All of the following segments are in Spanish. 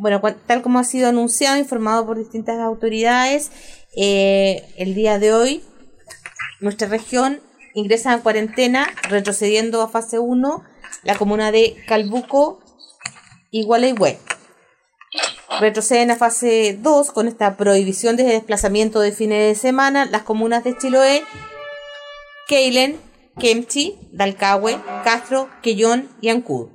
bueno, tal como ha sido anunciado, informado por distintas autoridades, eh, el día de hoy nuestra región ingresa en cuarentena, retrocediendo a fase 1 la comuna de Calbuco y Gualeguay. Retroceden a fase 2 con esta prohibición de desplazamiento de fines de semana las comunas de Chiloé, Keilen, Kemchi, Dalcahue, Castro, Quellón y Ancud.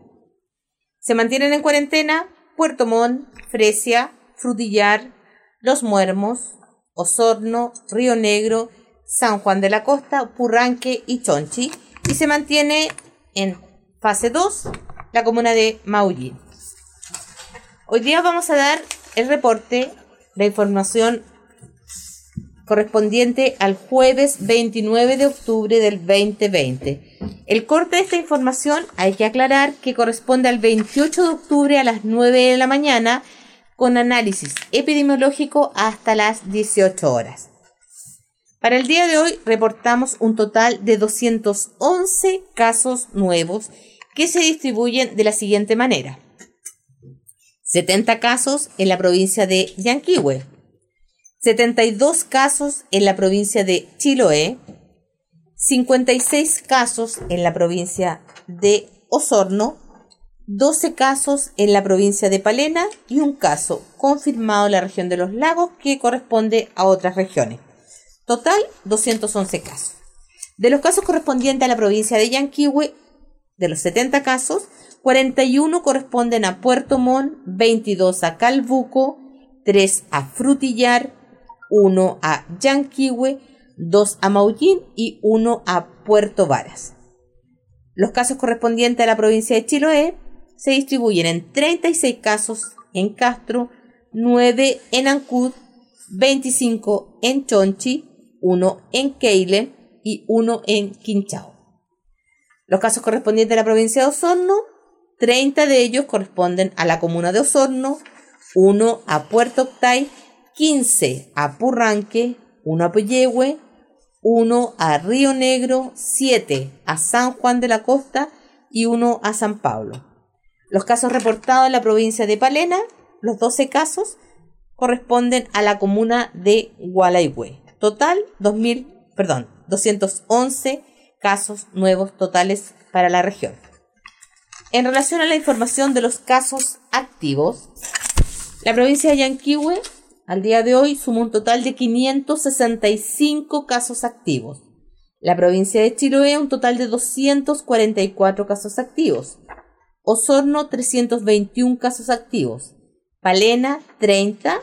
Se mantienen en cuarentena Puerto Montt, Fresia, Frutillar, Los Muermos, Osorno, Río Negro, San Juan de la Costa, Purranque y Chonchi. Y se mantiene en fase 2 la comuna de Maullín. Hoy día vamos a dar el reporte de información correspondiente al jueves 29 de octubre del 2020. El corte de esta información hay que aclarar que corresponde al 28 de octubre a las 9 de la mañana con análisis epidemiológico hasta las 18 horas. Para el día de hoy reportamos un total de 211 casos nuevos que se distribuyen de la siguiente manera. 70 casos en la provincia de Yanquihue, 72 casos en la provincia de Chiloé, 56 casos en la provincia de Osorno, 12 casos en la provincia de Palena y un caso confirmado en la región de los lagos que corresponde a otras regiones. Total, 211 casos. De los casos correspondientes a la provincia de Yanquihue, de los 70 casos, 41 corresponden a Puerto Montt, 22 a Calbuco, 3 a Frutillar, 1 a Yanquihue, 2 a Maullín y 1 a Puerto Varas. Los casos correspondientes a la provincia de Chiloé se distribuyen en 36 casos en Castro, 9 en Ancud, 25 en Chonchi, 1 en Keile y 1 en Quinchao. Los casos correspondientes a la provincia de Osorno, 30 de ellos corresponden a la comuna de Osorno, 1 a Puerto Octay 15 a Purranque, 1 a Puyehue, 1 a Río Negro, 7 a San Juan de la Costa y 1 a San Pablo. Los casos reportados en la provincia de Palena, los 12 casos, corresponden a la comuna de Gualaihue. Total, 2000, perdón, 211 casos nuevos totales para la región. En relación a la información de los casos activos, la provincia de Yanquihue al día de hoy suma un total de 565 casos activos. La provincia de Chiloé un total de 244 casos activos. Osorno 321 casos activos. Palena 30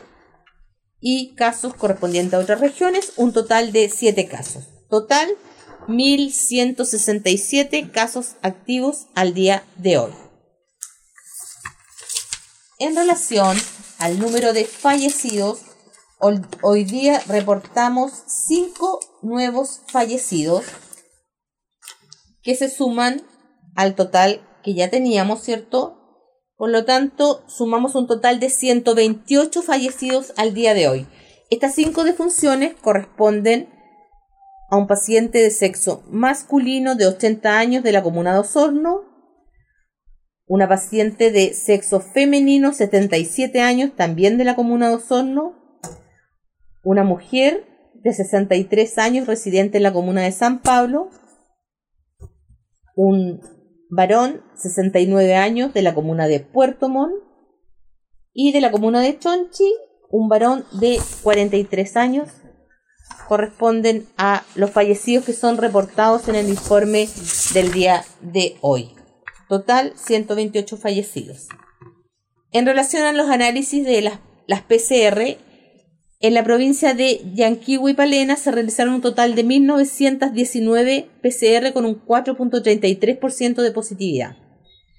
y casos correspondientes a otras regiones un total de 7 casos. Total 1167 casos activos al día de hoy. En relación al número de fallecidos, hoy, día reportamos cinco nuevos fallecidos que se suman al total que ya teníamos, ¿cierto? Por lo tanto, sumamos un total de 128 fallecidos al día de hoy. Estas cinco defunciones corresponden a un paciente de sexo masculino de 80 años de la comuna de Osorno, una paciente de sexo femenino, 77 años, también de la comuna de Osorno, una mujer de 63 años, residente en la comuna de San Pablo, un varón, 69 años, de la comuna de Puerto Montt, y de la comuna de Chonchi, un varón de 43 años, corresponden a los fallecidos que son reportados en el informe del día de hoy. Total, 128 fallecidos. En relación a los análisis de las, las PCR, en la provincia de Yanquihue y Palena se realizaron un total de 1.919 PCR con un 4.33% de positividad.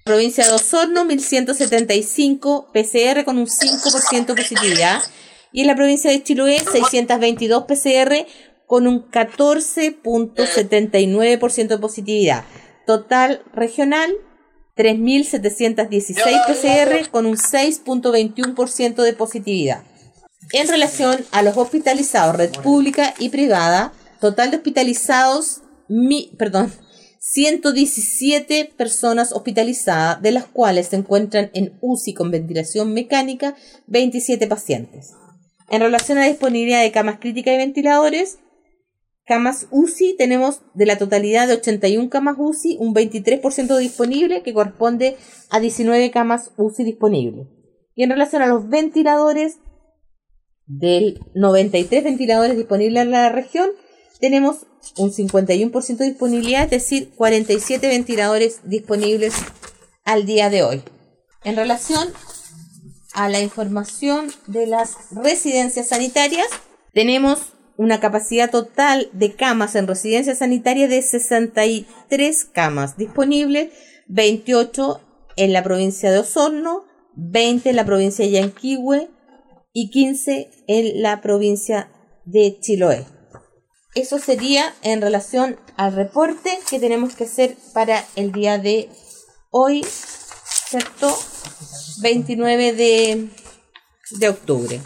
Provincia de Osorno, 1.175 PCR con un 5% de positividad. Y en la provincia de Chiloé, 622 PCR con un 14.79% de positividad. Total regional, 3.716 PCR con un 6.21% de positividad. En relación a los hospitalizados, red pública y privada, total de hospitalizados, mi, perdón, 117 personas hospitalizadas, de las cuales se encuentran en UCI con ventilación mecánica 27 pacientes. En relación a disponibilidad de camas críticas y ventiladores, camas UCI tenemos de la totalidad de 81 camas UCI un 23% disponible que corresponde a 19 camas UCI disponibles. Y en relación a los ventiladores, del 93 ventiladores disponibles en la región, tenemos un 51% de disponibilidad, es decir, 47 ventiladores disponibles al día de hoy. En relación a la información de las residencias sanitarias, tenemos una capacidad total de camas en residencias sanitarias de 63 camas disponibles, 28 en la provincia de Osorno, 20 en la provincia de Yanquihue y 15 en la provincia de Chiloé. Eso sería en relación al reporte que tenemos que hacer para el día de hoy, ¿cierto? 29 de, de octubre.